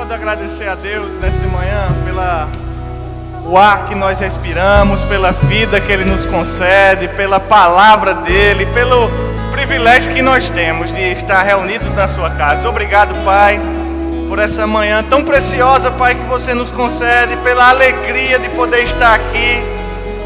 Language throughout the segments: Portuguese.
pode agradecer a Deus nessa manhã pela o ar que nós respiramos, pela vida que Ele nos concede, pela palavra dele, pelo privilégio que nós temos de estar reunidos na Sua casa. Obrigado, Pai, por essa manhã tão preciosa, Pai, que você nos concede, pela alegria de poder estar aqui,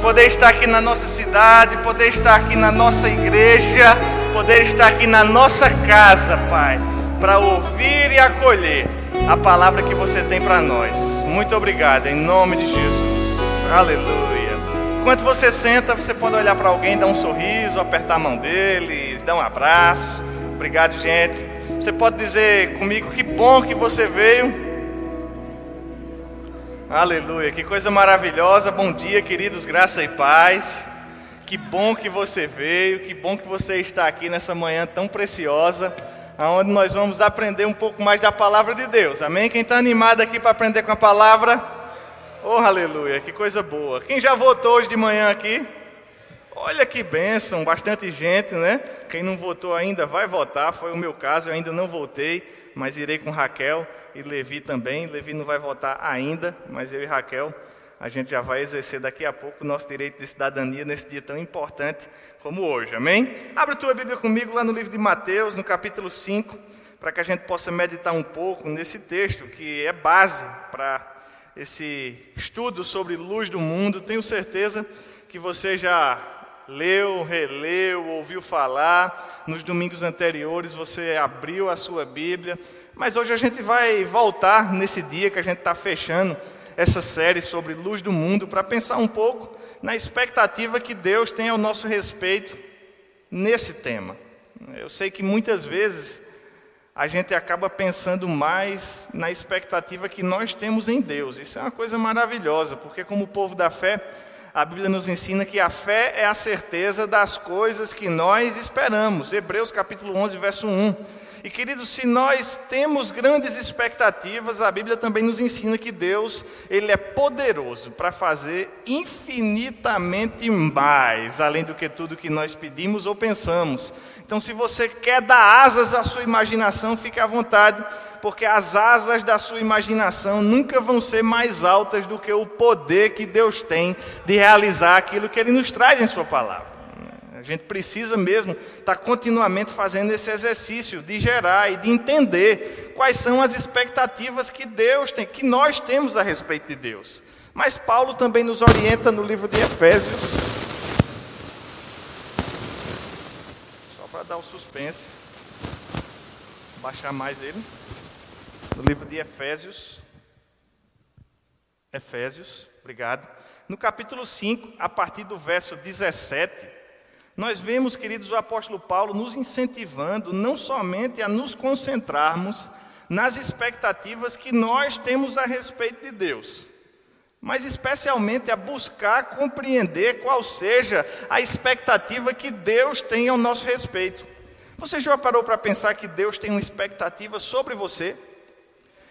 poder estar aqui na nossa cidade, poder estar aqui na nossa igreja, poder estar aqui na nossa casa, Pai, para ouvir e acolher a palavra que você tem para nós. Muito obrigado, em nome de Jesus. Aleluia. Enquanto você senta, você pode olhar para alguém, dar um sorriso, apertar a mão dele, dar um abraço. Obrigado, gente. Você pode dizer comigo que bom que você veio. Aleluia, que coisa maravilhosa. Bom dia, queridos, graça e paz. Que bom que você veio, que bom que você está aqui nessa manhã tão preciosa onde nós vamos aprender um pouco mais da palavra de Deus. Amém? Quem está animado aqui para aprender com a palavra? Oh, aleluia, que coisa boa. Quem já votou hoje de manhã aqui? Olha que bênção, bastante gente, né? Quem não votou ainda vai votar, foi o meu caso, eu ainda não votei, mas irei com Raquel e Levi também. Levi não vai votar ainda, mas eu e Raquel a gente já vai exercer daqui a pouco o nosso direito de cidadania nesse dia tão importante como hoje, amém? Abre tua Bíblia comigo lá no livro de Mateus, no capítulo 5, para que a gente possa meditar um pouco nesse texto que é base para esse estudo sobre luz do mundo. Tenho certeza que você já leu, releu, ouviu falar. Nos domingos anteriores você abriu a sua Bíblia. Mas hoje a gente vai voltar nesse dia que a gente está fechando essa série sobre luz do mundo para pensar um pouco na expectativa que Deus tem ao nosso respeito nesse tema. Eu sei que muitas vezes a gente acaba pensando mais na expectativa que nós temos em Deus. Isso é uma coisa maravilhosa, porque como povo da fé, a Bíblia nos ensina que a fé é a certeza das coisas que nós esperamos. Hebreus capítulo 11, verso 1. E queridos, se nós temos grandes expectativas, a Bíblia também nos ensina que Deus, ele é poderoso para fazer infinitamente mais, além do que tudo que nós pedimos ou pensamos. Então, se você quer dar asas à sua imaginação, fique à vontade, porque as asas da sua imaginação nunca vão ser mais altas do que o poder que Deus tem de realizar aquilo que ele nos traz em sua palavra. Gente precisa mesmo estar continuamente fazendo esse exercício de gerar e de entender quais são as expectativas que Deus tem, que nós temos a respeito de Deus. Mas Paulo também nos orienta no livro de Efésios. Só para dar o suspense. Baixar mais ele. No livro de Efésios. Efésios, obrigado. No capítulo 5, a partir do verso 17, nós vemos, queridos, o apóstolo Paulo nos incentivando não somente a nos concentrarmos nas expectativas que nós temos a respeito de Deus, mas especialmente a buscar compreender qual seja a expectativa que Deus tem ao nosso respeito. Você já parou para pensar que Deus tem uma expectativa sobre você?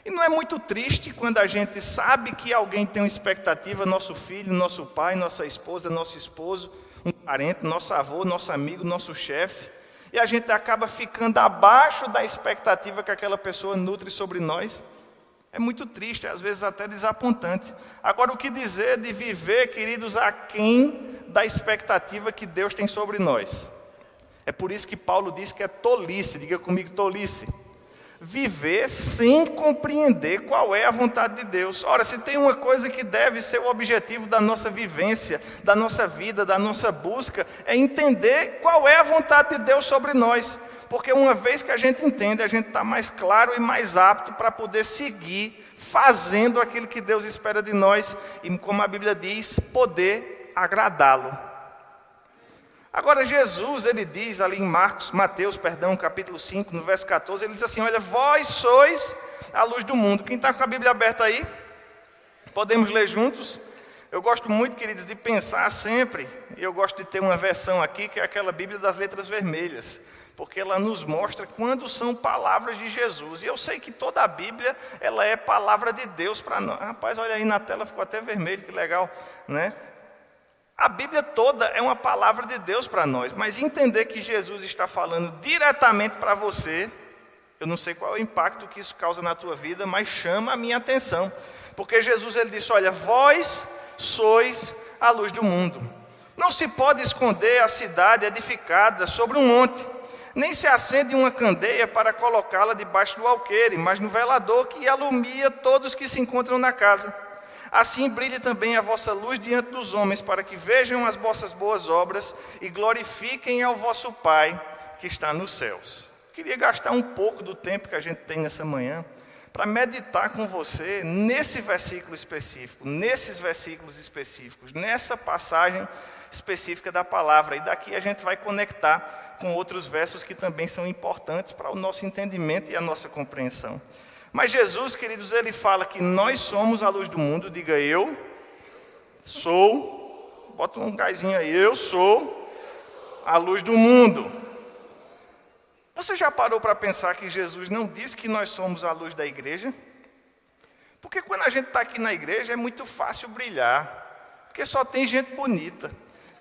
E não é muito triste quando a gente sabe que alguém tem uma expectativa, nosso filho, nosso pai, nossa esposa, nosso esposo, um parente, nosso avô, nosso amigo, nosso chefe, e a gente acaba ficando abaixo da expectativa que aquela pessoa nutre sobre nós. É muito triste, às vezes até desapontante. Agora, o que dizer de viver, queridos, aquém da expectativa que Deus tem sobre nós? É por isso que Paulo diz que é tolice, diga comigo, tolice viver sem compreender qual é a vontade de Deus. Ora, se tem uma coisa que deve ser o objetivo da nossa vivência, da nossa vida, da nossa busca, é entender qual é a vontade de Deus sobre nós. Porque uma vez que a gente entende, a gente está mais claro e mais apto para poder seguir fazendo aquilo que Deus espera de nós e, como a Bíblia diz, poder agradá-lo. Agora Jesus, ele diz ali em Marcos, Mateus, perdão, capítulo 5, no verso 14, ele diz assim: "Olha, vós sois a luz do mundo". Quem está com a Bíblia aberta aí? Podemos ler juntos? Eu gosto muito, queridos, de pensar sempre, e eu gosto de ter uma versão aqui, que é aquela Bíblia das letras vermelhas, porque ela nos mostra quando são palavras de Jesus. E eu sei que toda a Bíblia, ela é palavra de Deus para nós. Rapaz, olha aí na tela, ficou até vermelho, que legal, né? A Bíblia toda é uma palavra de Deus para nós, mas entender que Jesus está falando diretamente para você, Eu não sei qual é o impacto que isso causa na tua vida, mas chama a minha atenção. Porque Jesus ele disse: Olha, vós sois a luz do mundo. Não se pode esconder a cidade edificada sobre um monte, nem se acende uma candeia para colocá-la debaixo do alqueire, mas no velador que alumia todos que se encontram na casa. Assim brilhe também a vossa luz diante dos homens, para que vejam as vossas boas obras e glorifiquem ao vosso Pai que está nos céus. Queria gastar um pouco do tempo que a gente tem nessa manhã para meditar com você nesse versículo específico, nesses versículos específicos, nessa passagem específica da palavra. E daqui a gente vai conectar com outros versos que também são importantes para o nosso entendimento e a nossa compreensão. Mas Jesus, queridos, ele fala que nós somos a luz do mundo. Diga eu sou, bota um gásinho aí, eu sou a luz do mundo. Você já parou para pensar que Jesus não disse que nós somos a luz da igreja? Porque quando a gente está aqui na igreja é muito fácil brilhar, porque só tem gente bonita.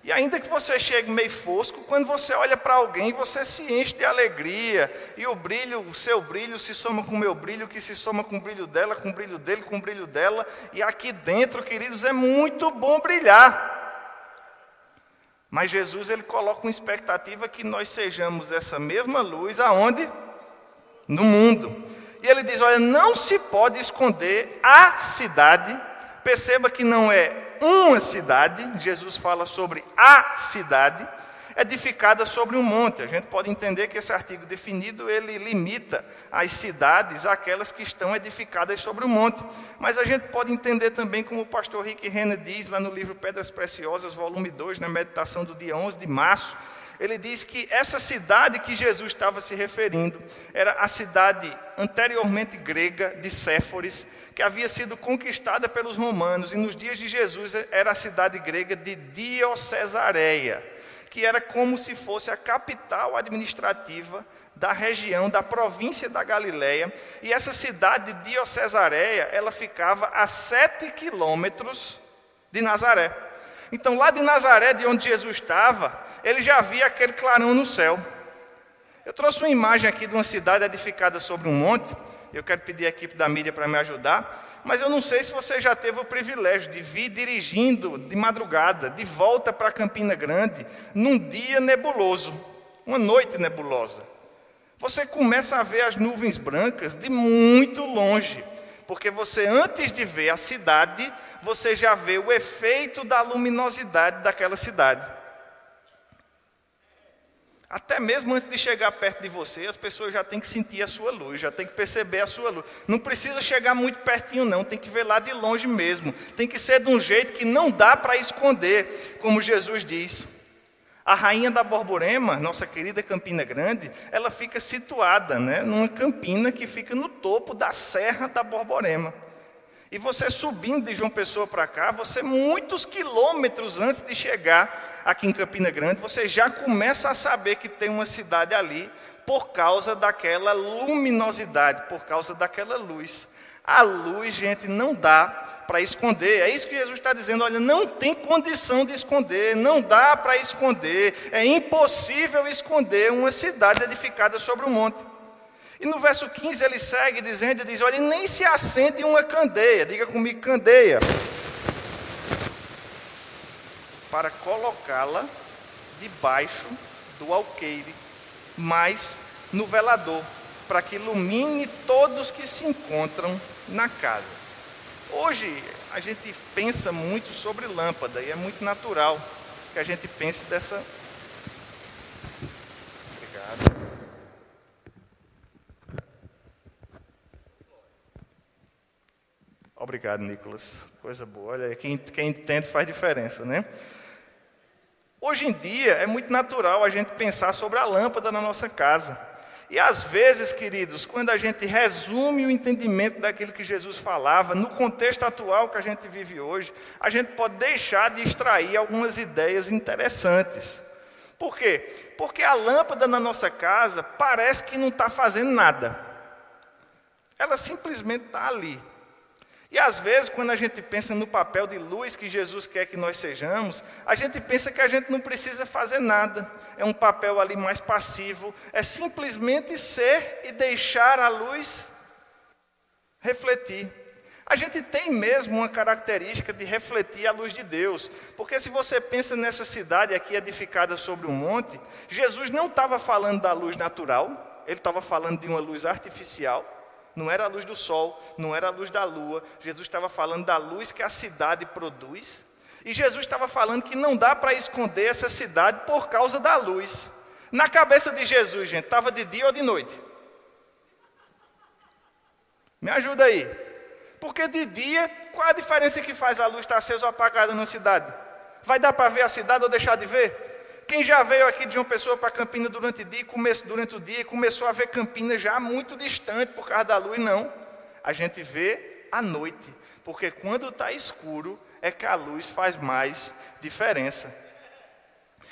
E ainda que você chegue meio fosco, quando você olha para alguém, você se enche de alegria, e o brilho, o seu brilho se soma com o meu brilho, que se soma com o brilho dela, com o brilho dele, com o brilho dela, e aqui dentro, queridos, é muito bom brilhar. Mas Jesus ele coloca uma expectativa que nós sejamos essa mesma luz aonde? No mundo. E ele diz: olha, não se pode esconder a cidade. Perceba que não é uma cidade, Jesus fala sobre a cidade edificada sobre um monte. A gente pode entender que esse artigo definido ele limita as cidades àquelas que estão edificadas sobre o monte. Mas a gente pode entender também como o pastor Rick Renner diz lá no livro Pedras Preciosas, volume 2, na meditação do dia 11 de março, ele diz que essa cidade que Jesus estava se referindo era a cidade anteriormente grega de Séforis, que havia sido conquistada pelos romanos, e nos dias de Jesus era a cidade grega de Diocesareia que era como se fosse a capital administrativa da região, da província da Galileia. E essa cidade de Diocesareia, ela ficava a sete quilômetros de Nazaré. Então, lá de Nazaré, de onde Jesus estava, ele já via aquele clarão no céu. Eu trouxe uma imagem aqui de uma cidade edificada sobre um monte. Eu quero pedir a equipe da mídia para me ajudar mas eu não sei se você já teve o privilégio de vir dirigindo de madrugada, de volta para Campina Grande, num dia nebuloso, uma noite nebulosa. Você começa a ver as nuvens brancas de muito longe, porque você, antes de ver a cidade, você já vê o efeito da luminosidade daquela cidade. Até mesmo antes de chegar perto de você, as pessoas já têm que sentir a sua luz, já têm que perceber a sua luz. Não precisa chegar muito pertinho, não, tem que ver lá de longe mesmo. Tem que ser de um jeito que não dá para esconder, como Jesus diz. A rainha da Borborema, nossa querida Campina Grande, ela fica situada né, numa campina que fica no topo da Serra da Borborema. E você subindo de João Pessoa para cá, você muitos quilômetros antes de chegar aqui em Campina Grande, você já começa a saber que tem uma cidade ali por causa daquela luminosidade, por causa daquela luz. A luz, gente, não dá para esconder. É isso que Jesus está dizendo. Olha, não tem condição de esconder, não dá para esconder. É impossível esconder uma cidade edificada sobre um monte. E no verso 15 ele segue dizendo, ele diz, olha, nem se acende uma candeia, diga comigo, candeia, para colocá-la debaixo do alqueire, mas no velador, para que ilumine todos que se encontram na casa. Hoje a gente pensa muito sobre lâmpada e é muito natural que a gente pense dessa Obrigado, Nicolas. Coisa boa. Olha, quem, quem entende faz diferença, né? Hoje em dia é muito natural a gente pensar sobre a lâmpada na nossa casa. E às vezes, queridos, quando a gente resume o entendimento daquilo que Jesus falava, no contexto atual que a gente vive hoje, a gente pode deixar de extrair algumas ideias interessantes. Por quê? Porque a lâmpada na nossa casa parece que não está fazendo nada. Ela simplesmente está ali. E às vezes, quando a gente pensa no papel de luz que Jesus quer que nós sejamos, a gente pensa que a gente não precisa fazer nada. É um papel ali mais passivo. É simplesmente ser e deixar a luz refletir. A gente tem mesmo uma característica de refletir a luz de Deus, porque se você pensa nessa cidade aqui edificada sobre um monte, Jesus não estava falando da luz natural, ele estava falando de uma luz artificial. Não era a luz do sol, não era a luz da lua. Jesus estava falando da luz que a cidade produz. E Jesus estava falando que não dá para esconder essa cidade por causa da luz. Na cabeça de Jesus, gente, estava de dia ou de noite? Me ajuda aí. Porque de dia, qual a diferença que faz a luz estar acesa ou apagada na cidade? Vai dar para ver a cidade ou deixar de ver? Quem já veio aqui de uma pessoa para Campina durante o dia, começou, durante o dia e começou a ver Campina já muito distante por causa da luz, não. A gente vê à noite, porque quando está escuro é que a luz faz mais diferença.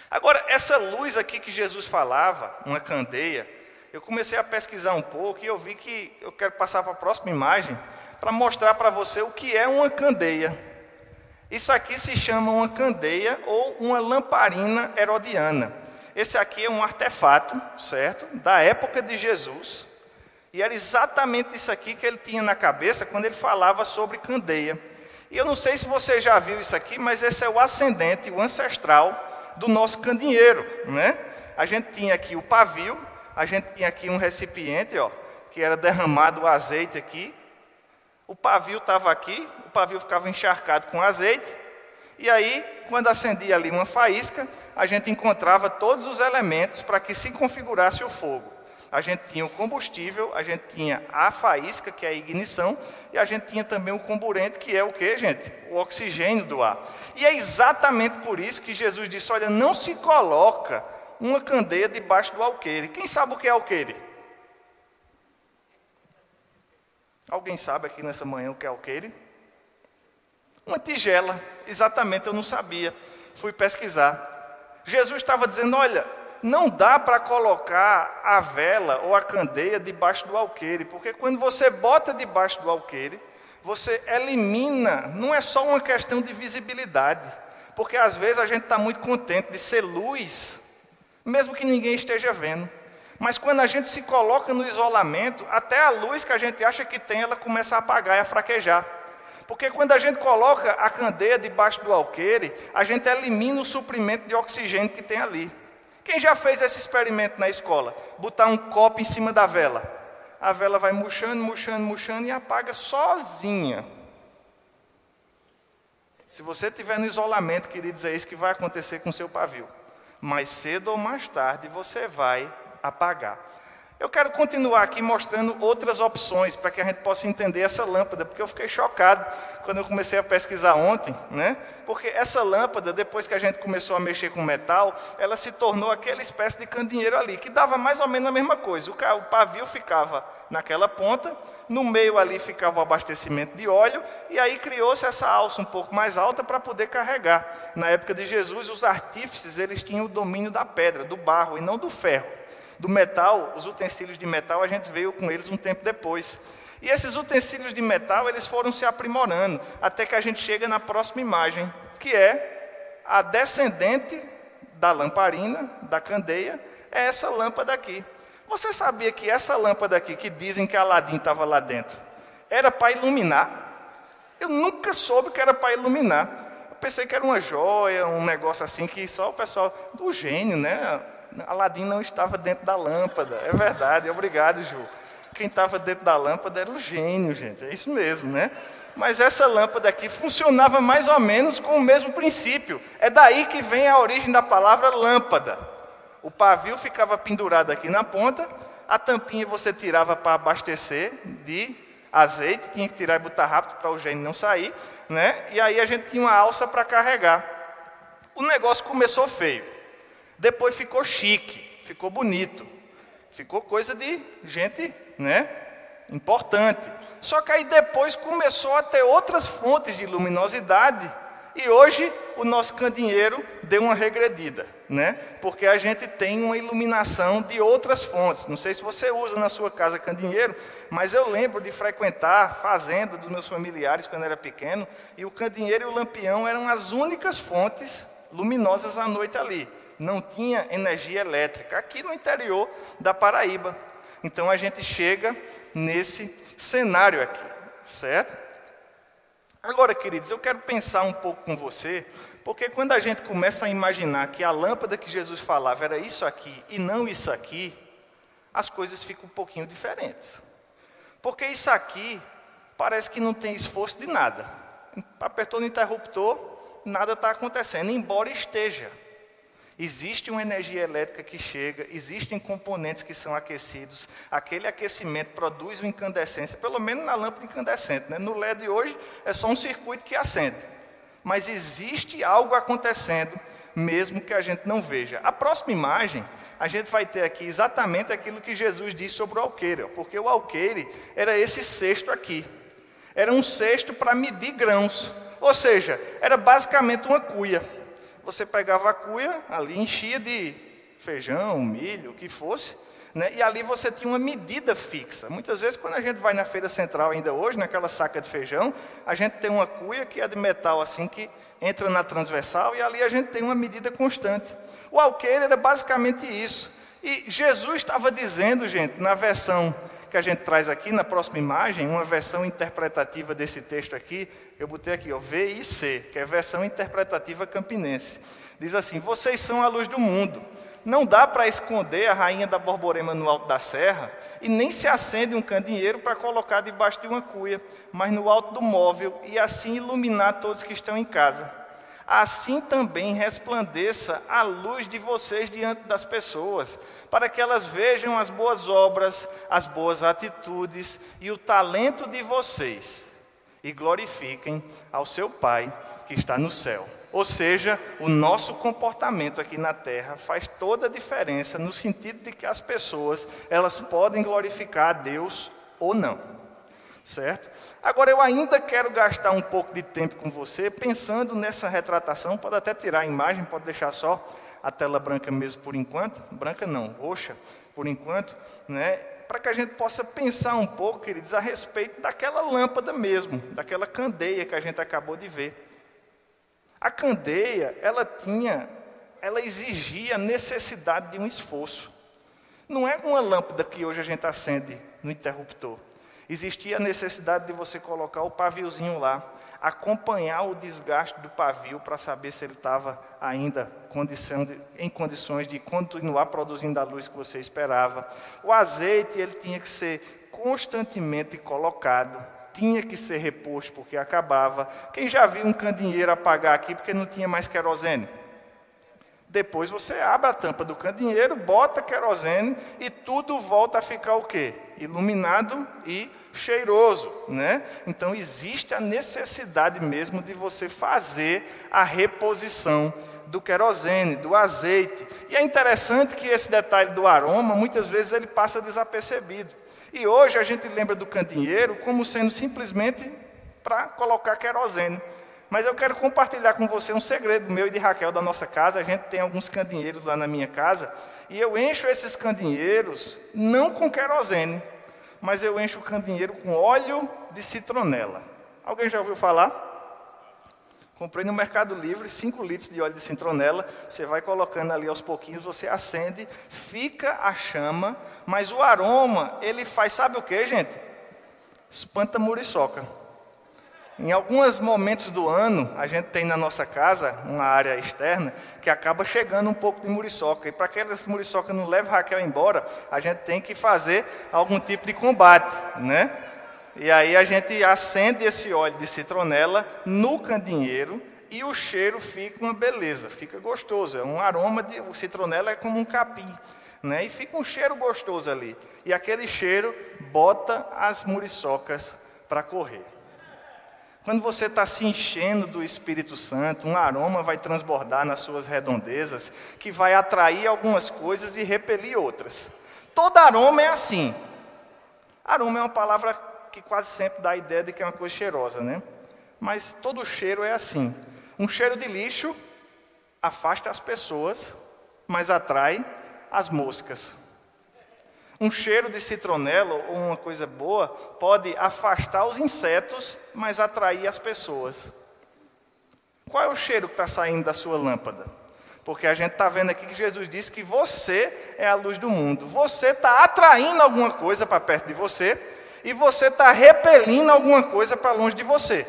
Agora, essa luz aqui que Jesus falava, uma candeia, eu comecei a pesquisar um pouco e eu vi que eu quero passar para a próxima imagem para mostrar para você o que é uma candeia. Isso aqui se chama uma candeia ou uma lamparina herodiana. Esse aqui é um artefato, certo? Da época de Jesus. E era exatamente isso aqui que ele tinha na cabeça quando ele falava sobre candeia. E eu não sei se você já viu isso aqui, mas esse é o ascendente, o ancestral do nosso candeeiro, né? A gente tinha aqui o pavio, a gente tinha aqui um recipiente, ó, que era derramado o azeite aqui. O pavio estava aqui, o pavio ficava encharcado com azeite, e aí, quando acendia ali uma faísca, a gente encontrava todos os elementos para que se configurasse o fogo. A gente tinha o combustível, a gente tinha a faísca, que é a ignição, e a gente tinha também o comburente, que é o que, gente? O oxigênio do ar. E é exatamente por isso que Jesus disse: olha, não se coloca uma candeia debaixo do alqueire. Quem sabe o que é alqueire? Alguém sabe aqui nessa manhã o que é alqueire? Uma tigela, exatamente, eu não sabia. Fui pesquisar. Jesus estava dizendo: olha, não dá para colocar a vela ou a candeia debaixo do alqueire, porque quando você bota debaixo do alqueire, você elimina, não é só uma questão de visibilidade, porque às vezes a gente está muito contente de ser luz, mesmo que ninguém esteja vendo. Mas quando a gente se coloca no isolamento, até a luz que a gente acha que tem, ela começa a apagar e a fraquejar. Porque quando a gente coloca a candeia debaixo do alqueire, a gente elimina o suprimento de oxigênio que tem ali. Quem já fez esse experimento na escola? Botar um copo em cima da vela. A vela vai murchando, murchando, murchando e apaga sozinha. Se você estiver no isolamento, queridos, é isso que vai acontecer com o seu pavio. Mais cedo ou mais tarde você vai apagar. Eu quero continuar aqui mostrando outras opções para que a gente possa entender essa lâmpada, porque eu fiquei chocado quando eu comecei a pesquisar ontem, né? Porque essa lâmpada, depois que a gente começou a mexer com metal, ela se tornou aquela espécie de candeeiro ali, que dava mais ou menos a mesma coisa. O pavio ficava naquela ponta, no meio ali ficava o abastecimento de óleo, e aí criou-se essa alça um pouco mais alta para poder carregar. Na época de Jesus, os artífices, eles tinham o domínio da pedra, do barro e não do ferro do metal, os utensílios de metal, a gente veio com eles um tempo depois. E esses utensílios de metal, eles foram se aprimorando, até que a gente chega na próxima imagem, que é a descendente da lamparina, da candeia, é essa lâmpada aqui. Você sabia que essa lâmpada aqui, que dizem que Aladim estava lá dentro, era para iluminar? Eu nunca soube que era para iluminar. Eu pensei que era uma joia, um negócio assim que só o pessoal do gênio, né? Aladim não estava dentro da lâmpada. É verdade, obrigado, Ju. Quem estava dentro da lâmpada era o gênio, gente. É isso mesmo, né? Mas essa lâmpada aqui funcionava mais ou menos com o mesmo princípio. É daí que vem a origem da palavra lâmpada. O pavio ficava pendurado aqui na ponta, a tampinha você tirava para abastecer de azeite, tinha que tirar e botar rápido para o gênio não sair, né? E aí a gente tinha uma alça para carregar. O negócio começou feio. Depois ficou chique, ficou bonito, ficou coisa de gente, né? Importante. Só que aí depois começou a ter outras fontes de luminosidade E hoje o nosso candeeiro deu uma regredida, né? Porque a gente tem uma iluminação de outras fontes. Não sei se você usa na sua casa candeeiro, mas eu lembro de frequentar fazenda dos meus familiares quando era pequeno, e o candeeiro e o lampião eram as únicas fontes luminosas à noite ali. Não tinha energia elétrica aqui no interior da Paraíba. Então a gente chega nesse cenário aqui, certo? Agora, queridos, eu quero pensar um pouco com você, porque quando a gente começa a imaginar que a lâmpada que Jesus falava era isso aqui e não isso aqui, as coisas ficam um pouquinho diferentes. Porque isso aqui parece que não tem esforço de nada. Apertou no interruptor, nada está acontecendo, embora esteja. Existe uma energia elétrica que chega, existem componentes que são aquecidos, aquele aquecimento produz uma incandescência, pelo menos na lâmpada incandescente. Né? No LED hoje é só um circuito que acende. Mas existe algo acontecendo, mesmo que a gente não veja. A próxima imagem, a gente vai ter aqui exatamente aquilo que Jesus disse sobre o alqueire, porque o alqueire era esse cesto aqui. Era um cesto para medir grãos, ou seja, era basicamente uma cuia. Você pegava a cuia, ali enchia de feijão, milho, o que fosse, né? e ali você tinha uma medida fixa. Muitas vezes, quando a gente vai na feira central ainda hoje, naquela saca de feijão, a gente tem uma cuia que é de metal assim, que entra na transversal, e ali a gente tem uma medida constante. O alqueire era basicamente isso. E Jesus estava dizendo, gente, na versão que a gente traz aqui na próxima imagem, uma versão interpretativa desse texto aqui, eu botei aqui, ó, VIC, que é versão interpretativa campinense. Diz assim: Vocês são a luz do mundo. Não dá para esconder a rainha da borborema no alto da serra, e nem se acende um candeeiro para colocar debaixo de uma cuia, mas no alto do móvel, e assim iluminar todos que estão em casa assim também resplandeça a luz de vocês diante das pessoas, para que elas vejam as boas obras, as boas atitudes e o talento de vocês e glorifiquem ao seu Pai que está no céu. Ou seja, o nosso comportamento aqui na terra faz toda a diferença no sentido de que as pessoas, elas podem glorificar a Deus ou não. Certo? Agora, eu ainda quero gastar um pouco de tempo com você pensando nessa retratação. Pode até tirar a imagem, pode deixar só a tela branca mesmo por enquanto. Branca não, roxa por enquanto, né? Para que a gente possa pensar um pouco, queridos, a respeito daquela lâmpada mesmo, daquela candeia que a gente acabou de ver. A candeia, ela tinha, ela exigia a necessidade de um esforço. Não é uma lâmpada que hoje a gente acende no interruptor existia a necessidade de você colocar o paviozinho lá, acompanhar o desgaste do pavio para saber se ele estava ainda em condições de continuar produzindo a luz que você esperava. O azeite ele tinha que ser constantemente colocado, tinha que ser reposto porque acabava. Quem já viu um candeeiro apagar aqui porque não tinha mais querosene? Depois você abre a tampa do candeeiro, bota querosene e tudo volta a ficar o quê? Iluminado e cheiroso, né? Então existe a necessidade mesmo de você fazer a reposição do querosene, do azeite. E é interessante que esse detalhe do aroma, muitas vezes ele passa desapercebido. E hoje a gente lembra do candeeiro como sendo simplesmente para colocar querosene. Mas eu quero compartilhar com você um segredo meu e de Raquel da nossa casa. A gente tem alguns candinheiros lá na minha casa. E eu encho esses candinheiros não com querosene, mas eu encho o candinheiro com óleo de citronela. Alguém já ouviu falar? Comprei no Mercado Livre 5 litros de óleo de citronela. Você vai colocando ali aos pouquinhos, você acende, fica a chama, mas o aroma, ele faz, sabe o que, gente? Espanta muriçoca. Em alguns momentos do ano, a gente tem na nossa casa uma área externa que acaba chegando um pouco de muriçoca. E para que essa muriçoca não leve Raquel embora, a gente tem que fazer algum tipo de combate, né? E aí a gente acende esse óleo de citronela no candinheiro e o cheiro fica uma beleza, fica gostoso. É um aroma de o citronela é como um capim, né? E fica um cheiro gostoso ali. E aquele cheiro bota as muriçocas para correr. Quando você está se enchendo do Espírito Santo, um aroma vai transbordar nas suas redondezas, que vai atrair algumas coisas e repelir outras. Todo aroma é assim. Aroma é uma palavra que quase sempre dá a ideia de que é uma coisa cheirosa, né? Mas todo cheiro é assim. Um cheiro de lixo afasta as pessoas, mas atrai as moscas. Um cheiro de citronela ou uma coisa boa pode afastar os insetos, mas atrair as pessoas. Qual é o cheiro que está saindo da sua lâmpada? Porque a gente está vendo aqui que Jesus disse que você é a luz do mundo. Você está atraindo alguma coisa para perto de você e você está repelindo alguma coisa para longe de você.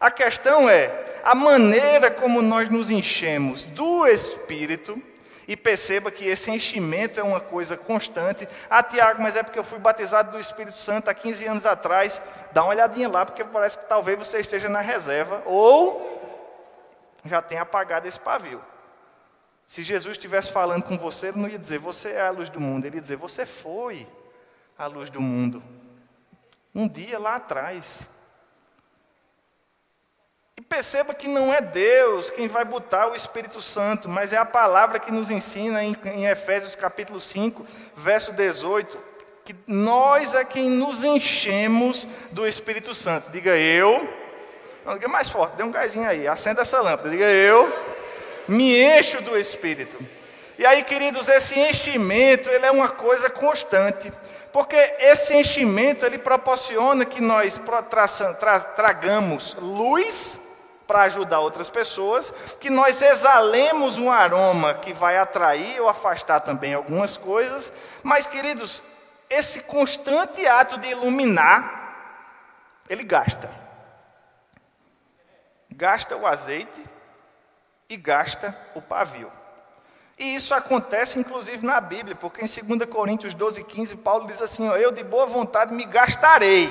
A questão é a maneira como nós nos enchemos do Espírito e perceba que esse enchimento é uma coisa constante. Ah, Tiago, mas é porque eu fui batizado do Espírito Santo há 15 anos atrás. Dá uma olhadinha lá, porque parece que talvez você esteja na reserva ou já tenha apagado esse pavio. Se Jesus estivesse falando com você, ele não ia dizer, você é a luz do mundo. Ele ia dizer, você foi a luz do mundo. Um dia lá atrás. E perceba que não é Deus quem vai botar o Espírito Santo, mas é a palavra que nos ensina em, em Efésios capítulo 5, verso 18, que nós é quem nos enchemos do Espírito Santo. Diga eu. Não, diga mais forte, dê um gásinho aí, acenda essa lâmpada. Diga eu me encho do Espírito. E aí, queridos, esse enchimento, ele é uma coisa constante. Porque esse enchimento, ele proporciona que nós tragamos luz para ajudar outras pessoas, que nós exalemos um aroma que vai atrair ou afastar também algumas coisas, mas, queridos, esse constante ato de iluminar, ele gasta. Gasta o azeite e gasta o pavio. E isso acontece inclusive na Bíblia, porque em 2 Coríntios 12, 15, Paulo diz assim: Eu de boa vontade me gastarei,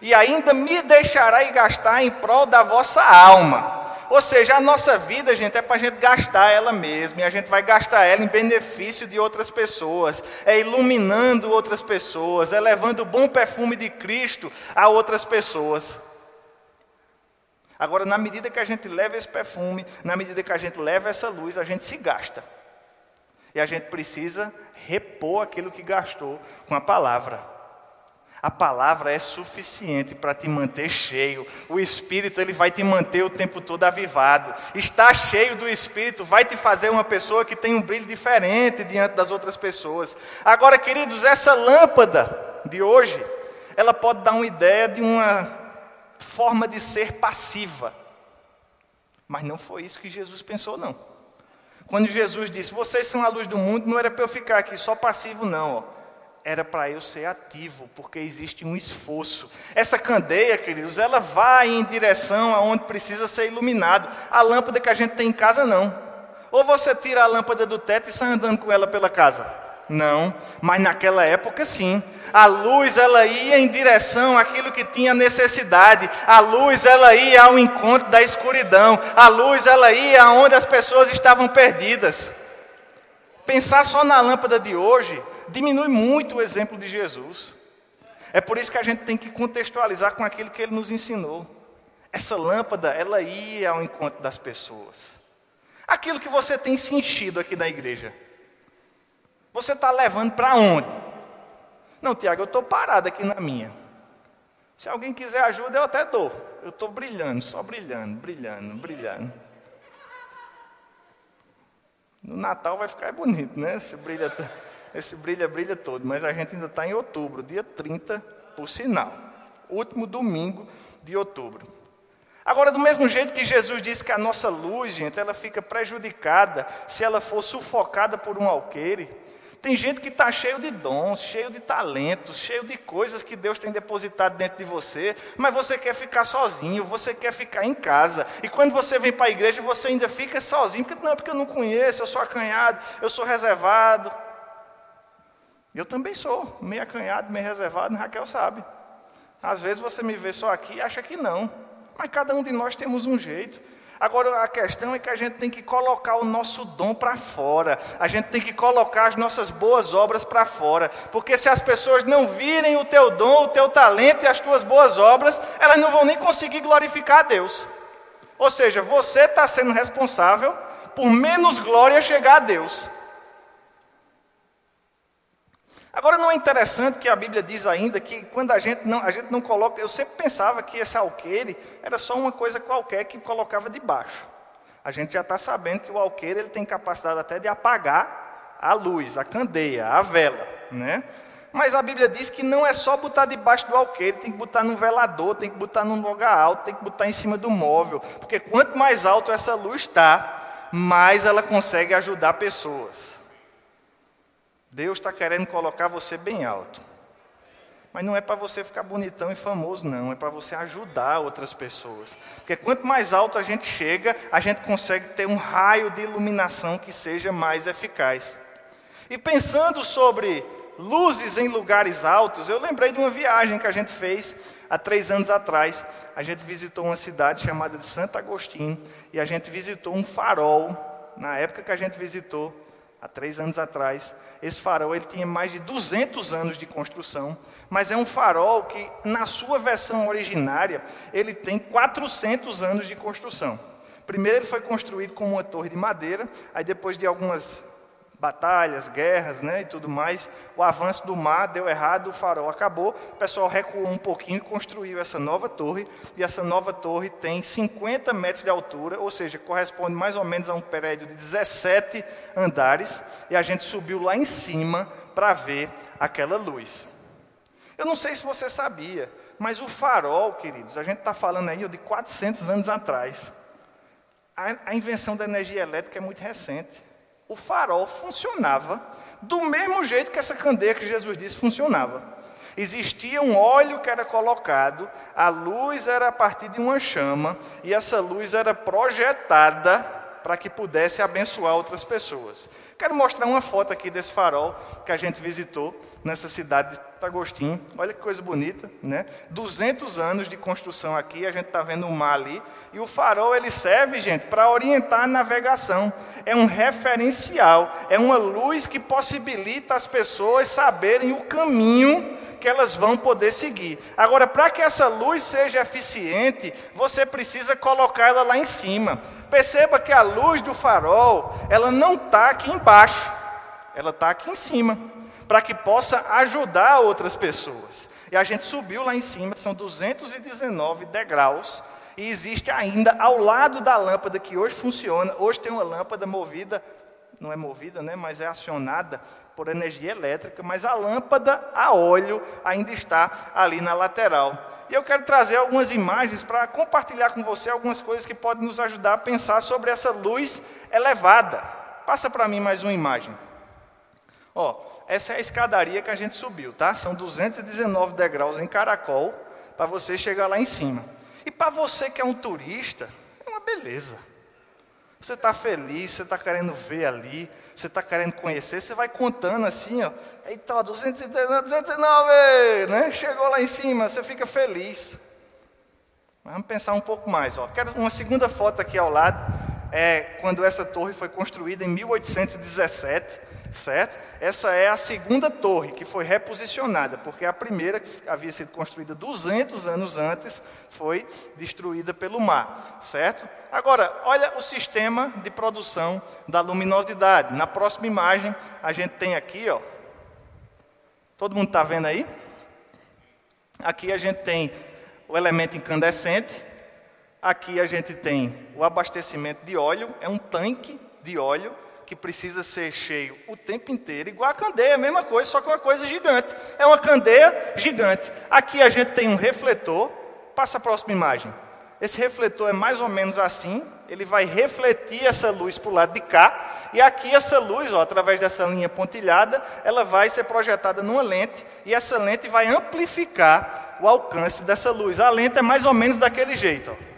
e ainda me deixarei gastar em prol da vossa alma. Ou seja, a nossa vida, gente, é para a gente gastar ela mesma, e a gente vai gastar ela em benefício de outras pessoas, é iluminando outras pessoas, é levando o bom perfume de Cristo a outras pessoas. Agora, na medida que a gente leva esse perfume, na medida que a gente leva essa luz, a gente se gasta. E a gente precisa repor aquilo que gastou com a palavra. A palavra é suficiente para te manter cheio. O Espírito ele vai te manter o tempo todo avivado. Estar cheio do Espírito vai te fazer uma pessoa que tem um brilho diferente diante das outras pessoas. Agora, queridos, essa lâmpada de hoje, ela pode dar uma ideia de uma forma de ser passiva. Mas não foi isso que Jesus pensou, não. Quando Jesus disse, vocês são a luz do mundo, não era para eu ficar aqui só passivo, não. Ó. Era para eu ser ativo, porque existe um esforço. Essa candeia, queridos, ela vai em direção aonde precisa ser iluminado. A lâmpada que a gente tem em casa, não. Ou você tira a lâmpada do teto e sai andando com ela pela casa. Não, mas naquela época sim. A luz ela ia em direção àquilo que tinha necessidade. A luz ela ia ao encontro da escuridão. A luz ela ia aonde as pessoas estavam perdidas. Pensar só na lâmpada de hoje diminui muito o exemplo de Jesus. É por isso que a gente tem que contextualizar com aquilo que ele nos ensinou. Essa lâmpada, ela ia ao encontro das pessoas. Aquilo que você tem se enchido aqui na igreja. Você está levando para onde? Não, Tiago, eu estou parado aqui na minha. Se alguém quiser ajuda, eu até dou. Eu estou brilhando, só brilhando, brilhando, brilhando. No Natal vai ficar bonito, né? Esse brilha, esse brilha, brilha todo. Mas a gente ainda está em outubro, dia 30, por sinal. Último domingo de outubro. Agora, do mesmo jeito que Jesus disse que a nossa luz, gente, ela fica prejudicada se ela for sufocada por um alqueire. Tem gente que está cheio de dons, cheio de talentos, cheio de coisas que Deus tem depositado dentro de você, mas você quer ficar sozinho, você quer ficar em casa. E quando você vem para a igreja, você ainda fica sozinho, porque não, porque eu não conheço, eu sou acanhado, eu sou reservado. Eu também sou, meio acanhado, meio reservado, Raquel sabe. Às vezes você me vê só aqui e acha que não, mas cada um de nós temos um jeito. Agora a questão é que a gente tem que colocar o nosso dom para fora, a gente tem que colocar as nossas boas obras para fora, porque se as pessoas não virem o teu dom, o teu talento e as tuas boas obras, elas não vão nem conseguir glorificar a Deus. Ou seja, você está sendo responsável por menos glória chegar a Deus. Agora não é interessante que a Bíblia diz ainda que quando a gente não, a gente não coloca, eu sempre pensava que esse alqueire era só uma coisa qualquer que colocava debaixo. A gente já está sabendo que o alqueire ele tem capacidade até de apagar a luz, a candeia, a vela, né? Mas a Bíblia diz que não é só botar debaixo do alqueire, tem que botar no velador, tem que botar num lugar alto, tem que botar em cima do móvel, porque quanto mais alto essa luz está, mais ela consegue ajudar pessoas. Deus está querendo colocar você bem alto. Mas não é para você ficar bonitão e famoso, não. É para você ajudar outras pessoas. Porque quanto mais alto a gente chega, a gente consegue ter um raio de iluminação que seja mais eficaz. E pensando sobre luzes em lugares altos, eu lembrei de uma viagem que a gente fez há três anos atrás. A gente visitou uma cidade chamada de Santo Agostinho e a gente visitou um farol. Na época que a gente visitou, há três anos atrás, esse farol ele tinha mais de 200 anos de construção, mas é um farol que, na sua versão originária, ele tem 400 anos de construção. Primeiro ele foi construído como uma torre de madeira, aí depois de algumas batalhas, guerras né, e tudo mais. O avanço do mar deu errado, o farol acabou. O pessoal recuou um pouquinho e construiu essa nova torre. E essa nova torre tem 50 metros de altura, ou seja, corresponde mais ou menos a um prédio de 17 andares. E a gente subiu lá em cima para ver aquela luz. Eu não sei se você sabia, mas o farol, queridos, a gente está falando aí de 400 anos atrás. A, a invenção da energia elétrica é muito recente o farol funcionava do mesmo jeito que essa candeia que Jesus disse funcionava. Existia um óleo que era colocado, a luz era a partir de uma chama, e essa luz era projetada para que pudesse abençoar outras pessoas. Quero mostrar uma foto aqui desse farol que a gente visitou nessa cidade de Agostinho. Olha que coisa bonita, né? 200 anos de construção aqui, a gente está vendo o mar ali. E o farol ele serve, gente, para orientar a navegação. É um referencial, é uma luz que possibilita as pessoas saberem o caminho que elas vão poder seguir. Agora, para que essa luz seja eficiente, você precisa colocar ela lá em cima. Perceba que a luz do farol, ela não está aqui embaixo, ela está aqui em cima para que possa ajudar outras pessoas. E a gente subiu lá em cima, são 219 degraus, e existe ainda ao lado da lâmpada que hoje funciona, hoje tem uma lâmpada movida, não é movida, né, mas é acionada por energia elétrica, mas a lâmpada a óleo ainda está ali na lateral. E eu quero trazer algumas imagens para compartilhar com você algumas coisas que podem nos ajudar a pensar sobre essa luz elevada. Passa para mim mais uma imagem. Ó, essa é a escadaria que a gente subiu, tá? São 219 degraus em caracol para você chegar lá em cima. E para você que é um turista, é uma beleza. Você está feliz, você está querendo ver ali, você está querendo conhecer, você vai contando assim, ó. Eita, 219, 219, né? Chegou lá em cima, você fica feliz. Vamos pensar um pouco mais, ó. Quero uma segunda foto aqui ao lado, é quando essa torre foi construída em 1817 certo? Essa é a segunda torre que foi reposicionada, porque a primeira, que havia sido construída 200 anos antes, foi destruída pelo mar, certo? Agora, olha o sistema de produção da luminosidade. Na próxima imagem, a gente tem aqui, ó. Todo mundo está vendo aí? Aqui a gente tem o elemento incandescente. Aqui a gente tem o abastecimento de óleo, é um tanque de óleo que precisa ser cheio o tempo inteiro, igual a candeia, a mesma coisa, só que uma coisa gigante. É uma candeia gigante. Aqui a gente tem um refletor, passa a próxima imagem. Esse refletor é mais ou menos assim, ele vai refletir essa luz para o lado de cá, e aqui essa luz, ó, através dessa linha pontilhada, ela vai ser projetada numa lente, e essa lente vai amplificar o alcance dessa luz. A lente é mais ou menos daquele jeito. Ó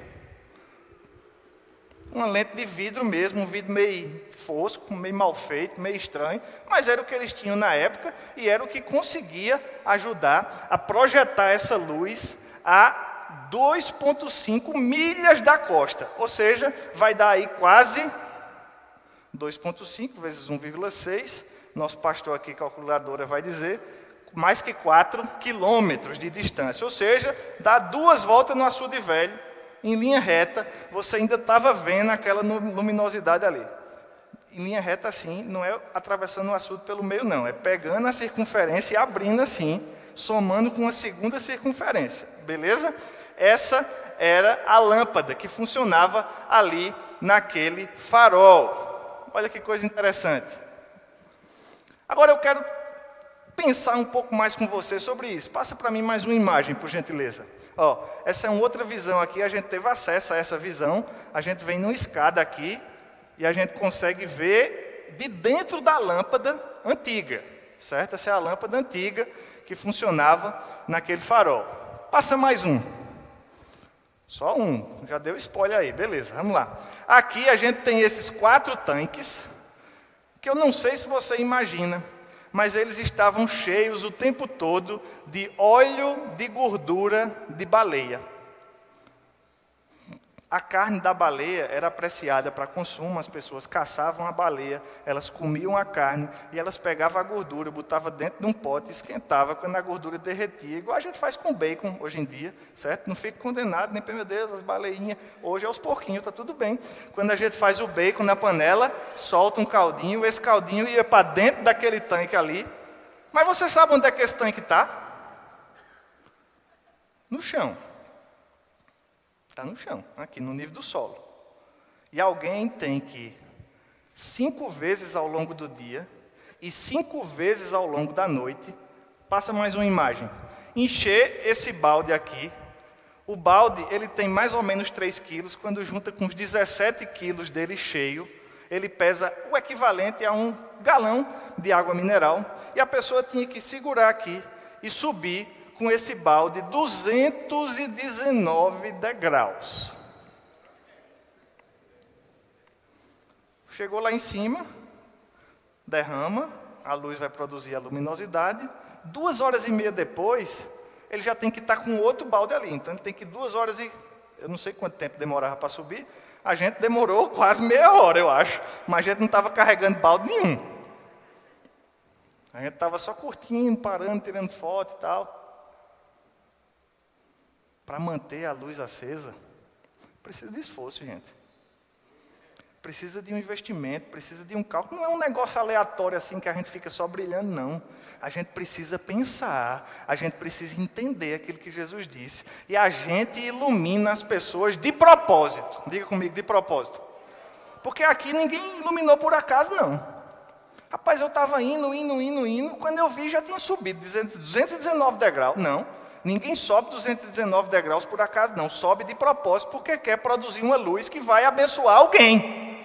uma lente de vidro mesmo, um vidro meio fosco, meio mal feito, meio estranho, mas era o que eles tinham na época e era o que conseguia ajudar a projetar essa luz a 2,5 milhas da costa, ou seja, vai dar aí quase 2,5 vezes 1,6. Nosso pastor aqui, calculadora, vai dizer mais que 4 quilômetros de distância, ou seja, dá duas voltas no açude velho em linha reta, você ainda estava vendo aquela luminosidade ali. em linha reta assim, não é atravessando o açude pelo meio, não. É pegando a circunferência e abrindo assim, somando com a segunda circunferência. Beleza? Essa era a lâmpada que funcionava ali naquele farol. Olha que coisa interessante. Agora eu quero pensar um pouco mais com você sobre isso. Passa para mim mais uma imagem, por gentileza. Ó, essa é uma outra visão aqui, a gente teve acesso a essa visão. A gente vem numa escada aqui e a gente consegue ver de dentro da lâmpada antiga, certo? Essa é a lâmpada antiga que funcionava naquele farol. Passa mais um. Só um, já deu spoiler aí, beleza, vamos lá. Aqui a gente tem esses quatro tanques, que eu não sei se você imagina, mas eles estavam cheios o tempo todo de óleo de gordura de baleia. A carne da baleia era apreciada para consumo, as pessoas caçavam a baleia, elas comiam a carne e elas pegavam a gordura, botavam dentro de um pote, esquentava quando a gordura derretia, igual a gente faz com bacon hoje em dia, certo? Não fica condenado, nem meu Deus, as baleinhas, hoje é os porquinhos, está tudo bem. Quando a gente faz o bacon na panela, solta um caldinho, esse caldinho ia para dentro daquele tanque ali. Mas você sabe onde é que esse tanque está? No chão. Está no chão, aqui no nível do solo. E alguém tem que, cinco vezes ao longo do dia e cinco vezes ao longo da noite, passa mais uma imagem, encher esse balde aqui. O balde ele tem mais ou menos 3 quilos, quando junta com os 17 quilos dele cheio, ele pesa o equivalente a um galão de água mineral. E a pessoa tinha que segurar aqui e subir com esse balde 219 degraus. Chegou lá em cima, derrama, a luz vai produzir a luminosidade. Duas horas e meia depois, ele já tem que estar com outro balde ali. Então, ele tem que duas horas e. Eu não sei quanto tempo demorava para subir. A gente demorou quase meia hora, eu acho. Mas a gente não estava carregando balde nenhum. A gente estava só curtindo, parando, tirando foto e tal para manter a luz acesa, precisa de esforço, gente. Precisa de um investimento, precisa de um cálculo. Não é um negócio aleatório assim que a gente fica só brilhando, não. A gente precisa pensar, a gente precisa entender aquilo que Jesus disse. E a gente ilumina as pessoas de propósito. Diga comigo, de propósito. Porque aqui ninguém iluminou por acaso, não. Rapaz, eu estava indo, indo, indo, indo. Quando eu vi, já tinha subido 219 degraus. Não. Ninguém sobe 219 degraus por acaso, não. Sobe de propósito porque quer produzir uma luz que vai abençoar alguém.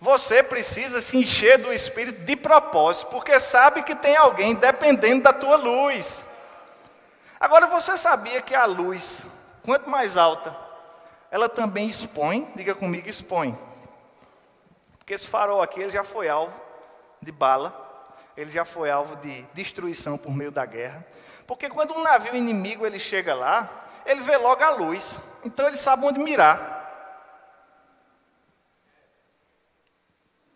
Você precisa se encher do Espírito de propósito, porque sabe que tem alguém dependendo da tua luz. Agora você sabia que a luz, quanto mais alta, ela também expõe, diga comigo, expõe. Porque esse farol aqui ele já foi alvo de bala, ele já foi alvo de destruição por meio da guerra. Porque quando um navio inimigo ele chega lá, ele vê logo a luz. Então ele sabe onde mirar.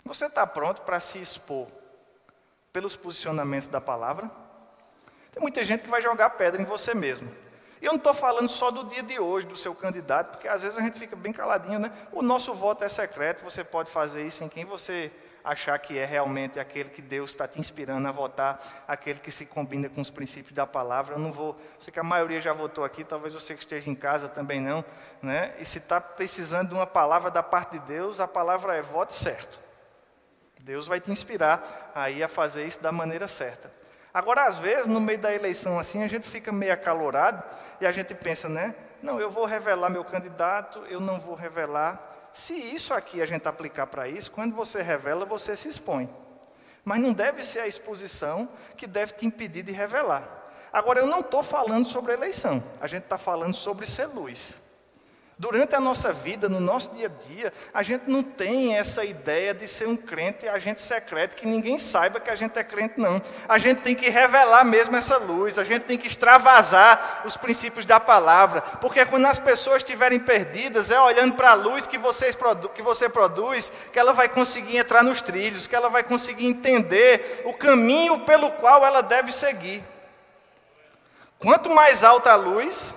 Você está pronto para se expor pelos posicionamentos da palavra? Tem muita gente que vai jogar pedra em você mesmo. E eu não estou falando só do dia de hoje, do seu candidato, porque às vezes a gente fica bem caladinho, né? O nosso voto é secreto, você pode fazer isso em quem você achar que é realmente aquele que Deus está te inspirando a votar, aquele que se combina com os princípios da palavra. Eu não vou, sei que a maioria já votou aqui, talvez você que esteja em casa também não, né? E se está precisando de uma palavra da parte de Deus, a palavra é vote certo. Deus vai te inspirar aí a fazer isso da maneira certa. Agora, às vezes, no meio da eleição assim, a gente fica meio acalorado e a gente pensa, né? Não, eu vou revelar meu candidato, eu não vou revelar. Se isso aqui a gente aplicar para isso, quando você revela, você se expõe. Mas não deve ser a exposição que deve te impedir de revelar. Agora, eu não estou falando sobre eleição, a gente está falando sobre ser luz. Durante a nossa vida, no nosso dia a dia, a gente não tem essa ideia de ser um crente agente secreto, que ninguém saiba que a gente é crente, não. A gente tem que revelar mesmo essa luz, a gente tem que extravasar os princípios da palavra, porque quando as pessoas estiverem perdidas, é olhando para a luz que, vocês, que você produz, que ela vai conseguir entrar nos trilhos, que ela vai conseguir entender o caminho pelo qual ela deve seguir. Quanto mais alta a luz,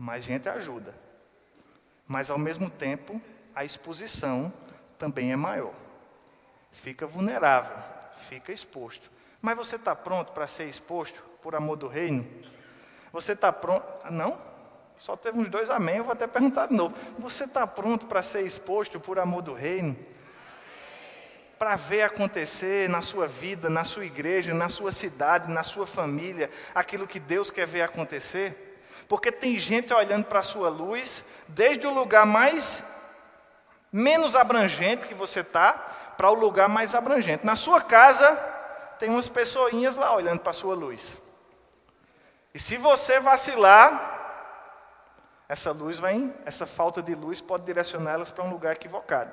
mais gente ajuda. Mas ao mesmo tempo, a exposição também é maior. Fica vulnerável, fica exposto. Mas você está pronto para ser exposto por amor do reino? Você está pronto? Não? Só teve uns dois amém, eu vou até perguntar de novo. Você está pronto para ser exposto por amor do reino? Para ver acontecer na sua vida, na sua igreja, na sua cidade, na sua família, aquilo que Deus quer ver acontecer? Porque tem gente olhando para a sua luz, desde o lugar mais menos abrangente que você está, para o lugar mais abrangente. Na sua casa, tem umas pessoinhas lá olhando para a sua luz. E se você vacilar, essa luz vai, essa falta de luz pode direcionar elas para um lugar equivocado.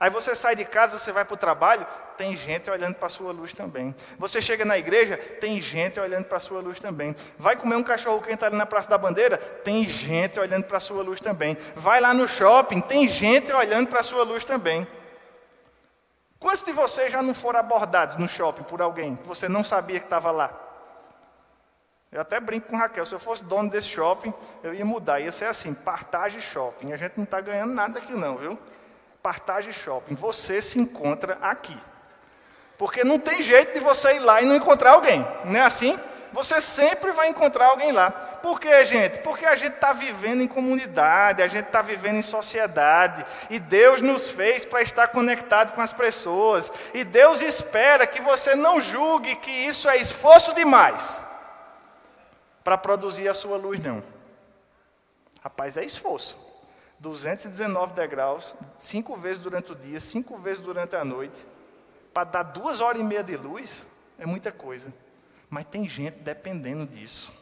Aí você sai de casa, você vai para o trabalho, tem gente olhando para a sua luz também. Você chega na igreja, tem gente olhando para a sua luz também. Vai comer um cachorro quente ali na Praça da Bandeira, tem gente olhando para a sua luz também. Vai lá no shopping, tem gente olhando para a sua luz também. Quantos de vocês já não foram abordados no shopping por alguém que você não sabia que estava lá? Eu até brinco com Raquel, se eu fosse dono desse shopping, eu ia mudar, ia ser assim, partage shopping. A gente não está ganhando nada aqui não, viu? Partage shopping, você se encontra aqui. Porque não tem jeito de você ir lá e não encontrar alguém, não é assim? Você sempre vai encontrar alguém lá. Por quê, gente? Porque a gente está vivendo em comunidade, a gente está vivendo em sociedade. E Deus nos fez para estar conectado com as pessoas. E Deus espera que você não julgue que isso é esforço demais para produzir a sua luz, não. Rapaz, é esforço. 219 degraus, cinco vezes durante o dia, cinco vezes durante a noite, para dar duas horas e meia de luz, é muita coisa. Mas tem gente dependendo disso.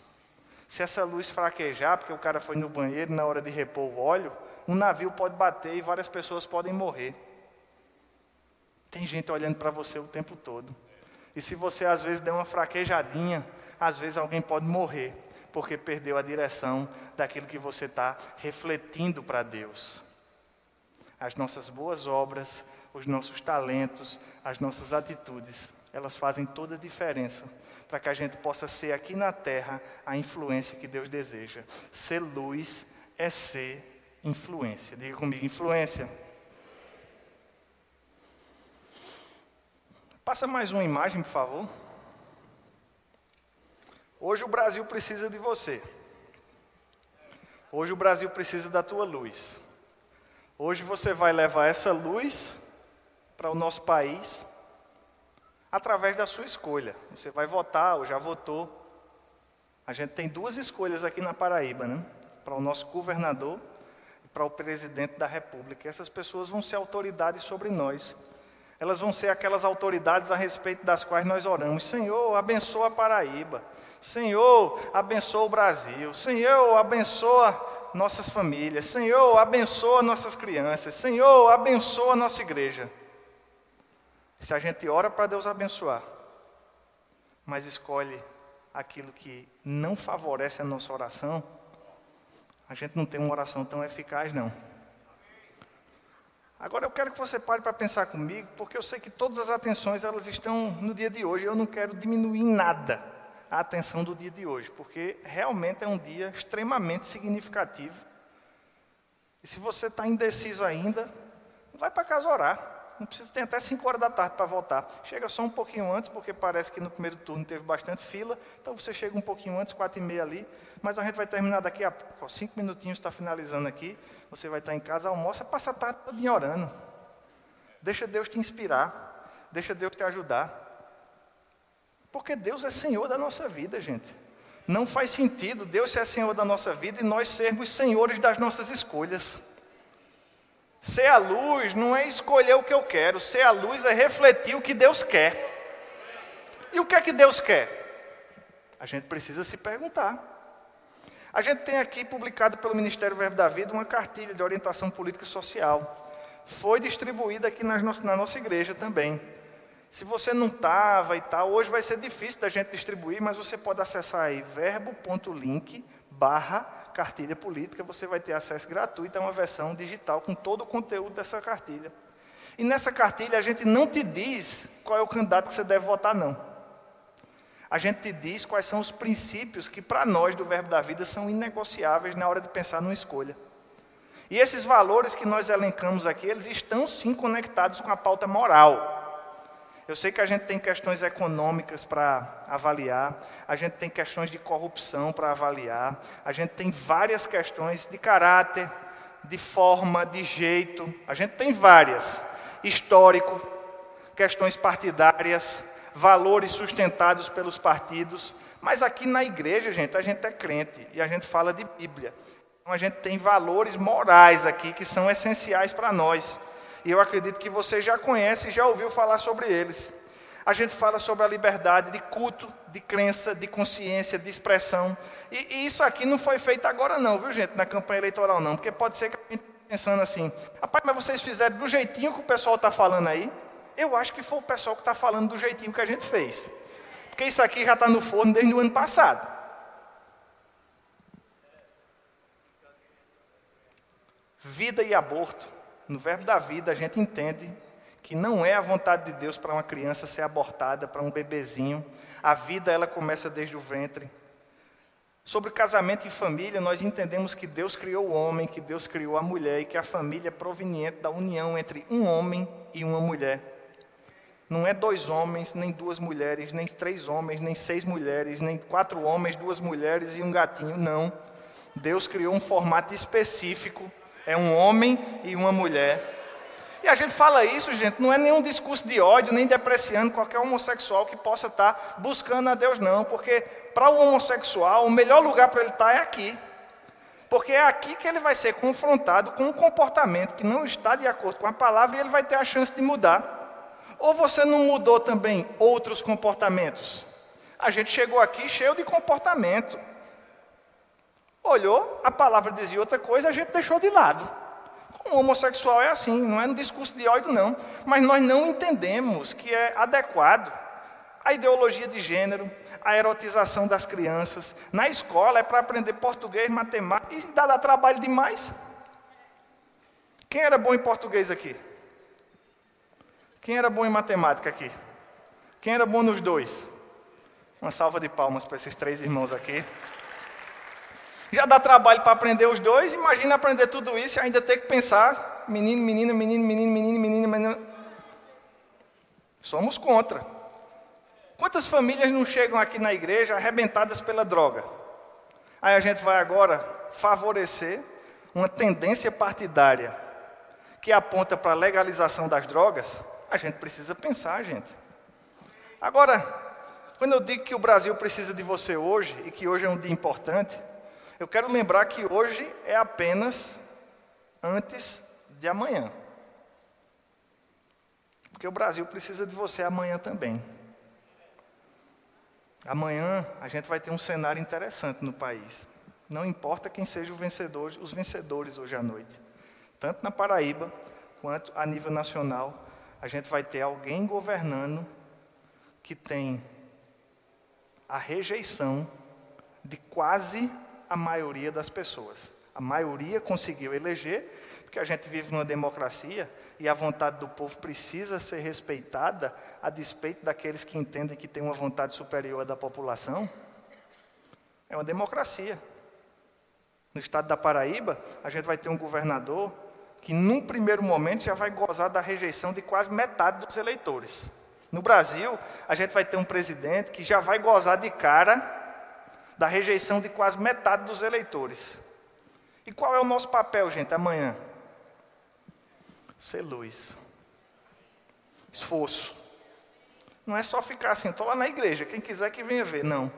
Se essa luz fraquejar, porque o cara foi no banheiro na hora de repor o óleo, um navio pode bater e várias pessoas podem morrer. Tem gente olhando para você o tempo todo. E se você às vezes der uma fraquejadinha, às vezes alguém pode morrer, porque perdeu a direção daquilo que você está refletindo para Deus. As nossas boas obras, os nossos talentos, as nossas atitudes, elas fazem toda a diferença para que a gente possa ser aqui na terra a influência que Deus deseja. Ser luz é ser influência. Diga comigo, influência. Passa mais uma imagem, por favor. Hoje o Brasil precisa de você. Hoje o Brasil precisa da tua luz. Hoje você vai levar essa luz para o nosso país através da sua escolha. Você vai votar ou já votou. A gente tem duas escolhas aqui na Paraíba, né? Para o nosso governador e para o presidente da República. Essas pessoas vão ser autoridades sobre nós. Elas vão ser aquelas autoridades a respeito das quais nós oramos. Senhor, abençoa a Paraíba. Senhor, abençoa o Brasil. Senhor, abençoa nossas famílias. Senhor, abençoa nossas crianças. Senhor, abençoa nossa igreja. Se a gente ora para Deus abençoar, mas escolhe aquilo que não favorece a nossa oração, a gente não tem uma oração tão eficaz, não. Agora eu quero que você pare para pensar comigo, porque eu sei que todas as atenções elas estão no dia de hoje. Eu não quero diminuir em nada a atenção do dia de hoje, porque realmente é um dia extremamente significativo. E se você está indeciso ainda, vai para casa orar. Não precisa ter até 5 horas da tarde para voltar. Chega só um pouquinho antes, porque parece que no primeiro turno teve bastante fila. Então você chega um pouquinho antes, quatro e meia ali. Mas a gente vai terminar daqui a pouco. Cinco minutinhos está finalizando aqui. Você vai estar em casa, almoça, passa a tarde toda orando. Deixa Deus te inspirar. Deixa Deus te ajudar. Porque Deus é Senhor da nossa vida, gente. Não faz sentido Deus ser Senhor da nossa vida e nós sermos senhores das nossas escolhas. Ser a luz não é escolher o que eu quero, ser a luz é refletir o que Deus quer. E o que é que Deus quer? A gente precisa se perguntar. A gente tem aqui publicado pelo Ministério Verbo da Vida uma cartilha de orientação política e social. Foi distribuída aqui na nossa, na nossa igreja também. Se você não estava e tal, hoje vai ser difícil da gente distribuir, mas você pode acessar aí verbo.link barra cartilha política, você vai ter acesso gratuito a uma versão digital com todo o conteúdo dessa cartilha. E nessa cartilha a gente não te diz qual é o candidato que você deve votar, não. A gente te diz quais são os princípios que para nós do Verbo da Vida são inegociáveis na hora de pensar numa escolha. E esses valores que nós elencamos aqui, eles estão sim conectados com a pauta moral. Eu sei que a gente tem questões econômicas para avaliar, a gente tem questões de corrupção para avaliar, a gente tem várias questões de caráter, de forma, de jeito, a gente tem várias. Histórico, questões partidárias, valores sustentados pelos partidos. Mas aqui na igreja, gente, a gente é crente e a gente fala de Bíblia. Então a gente tem valores morais aqui que são essenciais para nós. E eu acredito que você já conhece e já ouviu falar sobre eles. A gente fala sobre a liberdade de culto, de crença, de consciência, de expressão. E, e isso aqui não foi feito agora, não, viu, gente, na campanha eleitoral, não. Porque pode ser que a gente pensando assim, rapaz, mas vocês fizeram do jeitinho que o pessoal está falando aí? Eu acho que foi o pessoal que está falando do jeitinho que a gente fez. Porque isso aqui já está no forno desde o ano passado. Vida e aborto no verbo da vida, a gente entende que não é a vontade de Deus para uma criança ser abortada, para um bebezinho. A vida, ela começa desde o ventre. Sobre casamento e família, nós entendemos que Deus criou o homem, que Deus criou a mulher e que a família é proveniente da união entre um homem e uma mulher. Não é dois homens, nem duas mulheres, nem três homens, nem seis mulheres, nem quatro homens, duas mulheres e um gatinho. Não. Deus criou um formato específico é um homem e uma mulher. E a gente fala isso, gente, não é nenhum discurso de ódio, nem depreciando qualquer homossexual que possa estar buscando a Deus, não. Porque para o homossexual, o melhor lugar para ele estar é aqui. Porque é aqui que ele vai ser confrontado com um comportamento que não está de acordo com a palavra e ele vai ter a chance de mudar. Ou você não mudou também outros comportamentos? A gente chegou aqui cheio de comportamento olhou, a palavra dizia outra coisa, a gente deixou de lado. O homossexual é assim, não é um discurso de ódio, não. Mas nós não entendemos que é adequado a ideologia de gênero, a erotização das crianças. Na escola é para aprender português, matemática, e dá, dá trabalho demais. Quem era bom em português aqui? Quem era bom em matemática aqui? Quem era bom nos dois? Uma salva de palmas para esses três irmãos aqui. Já dá trabalho para aprender os dois, imagina aprender tudo isso e ainda ter que pensar, menino, menina, menino, menino, menino, menino, menino. Somos contra. Quantas famílias não chegam aqui na igreja arrebentadas pela droga? Aí a gente vai agora favorecer uma tendência partidária que aponta para a legalização das drogas? A gente precisa pensar, gente. Agora, quando eu digo que o Brasil precisa de você hoje e que hoje é um dia importante, eu quero lembrar que hoje é apenas antes de amanhã. Porque o Brasil precisa de você amanhã também. Amanhã a gente vai ter um cenário interessante no país. Não importa quem seja o vencedor, os vencedores hoje à noite. Tanto na Paraíba quanto a nível nacional, a gente vai ter alguém governando que tem a rejeição de quase a maioria das pessoas. A maioria conseguiu eleger, porque a gente vive numa democracia e a vontade do povo precisa ser respeitada a despeito daqueles que entendem que tem uma vontade superior à da população. É uma democracia. No estado da Paraíba, a gente vai ter um governador que, num primeiro momento, já vai gozar da rejeição de quase metade dos eleitores. No Brasil, a gente vai ter um presidente que já vai gozar de cara da rejeição de quase metade dos eleitores. E qual é o nosso papel, gente, amanhã? Ser luz. Esforço. Não é só ficar assim, estou lá na igreja, quem quiser que venha ver. Não.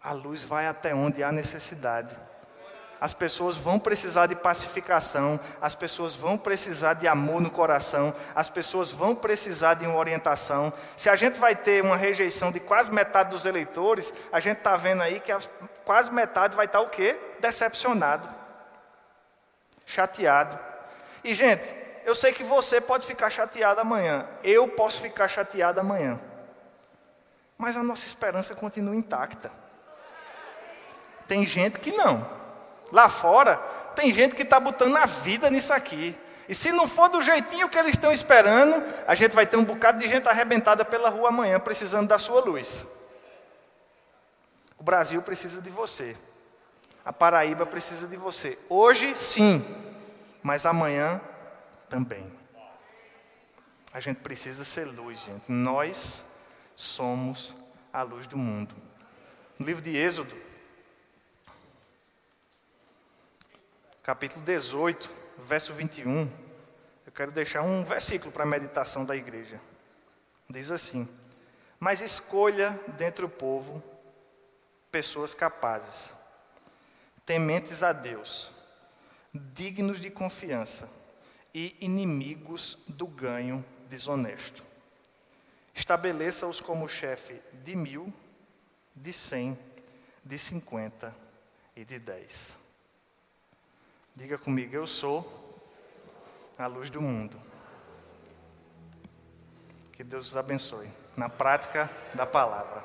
A luz vai até onde há necessidade as pessoas vão precisar de pacificação, as pessoas vão precisar de amor no coração, as pessoas vão precisar de uma orientação. Se a gente vai ter uma rejeição de quase metade dos eleitores, a gente está vendo aí que quase metade vai estar tá o quê? Decepcionado, chateado. E, gente, eu sei que você pode ficar chateado amanhã, eu posso ficar chateado amanhã. Mas a nossa esperança continua intacta. Tem gente que não. Lá fora, tem gente que está botando a vida nisso aqui. E se não for do jeitinho que eles estão esperando, a gente vai ter um bocado de gente arrebentada pela rua amanhã, precisando da sua luz. O Brasil precisa de você. A Paraíba precisa de você. Hoje, sim, mas amanhã também. A gente precisa ser luz, gente. Nós somos a luz do mundo. No livro de Êxodo, capítulo 18, verso 21, eu quero deixar um versículo para a meditação da igreja. Diz assim: Mas escolha dentre o povo pessoas capazes, tementes a Deus, dignos de confiança e inimigos do ganho desonesto. Estabeleça-os como chefe de mil, de cem, de cinquenta e de dez. Diga comigo, eu sou a luz do mundo. Que Deus os abençoe na prática da palavra.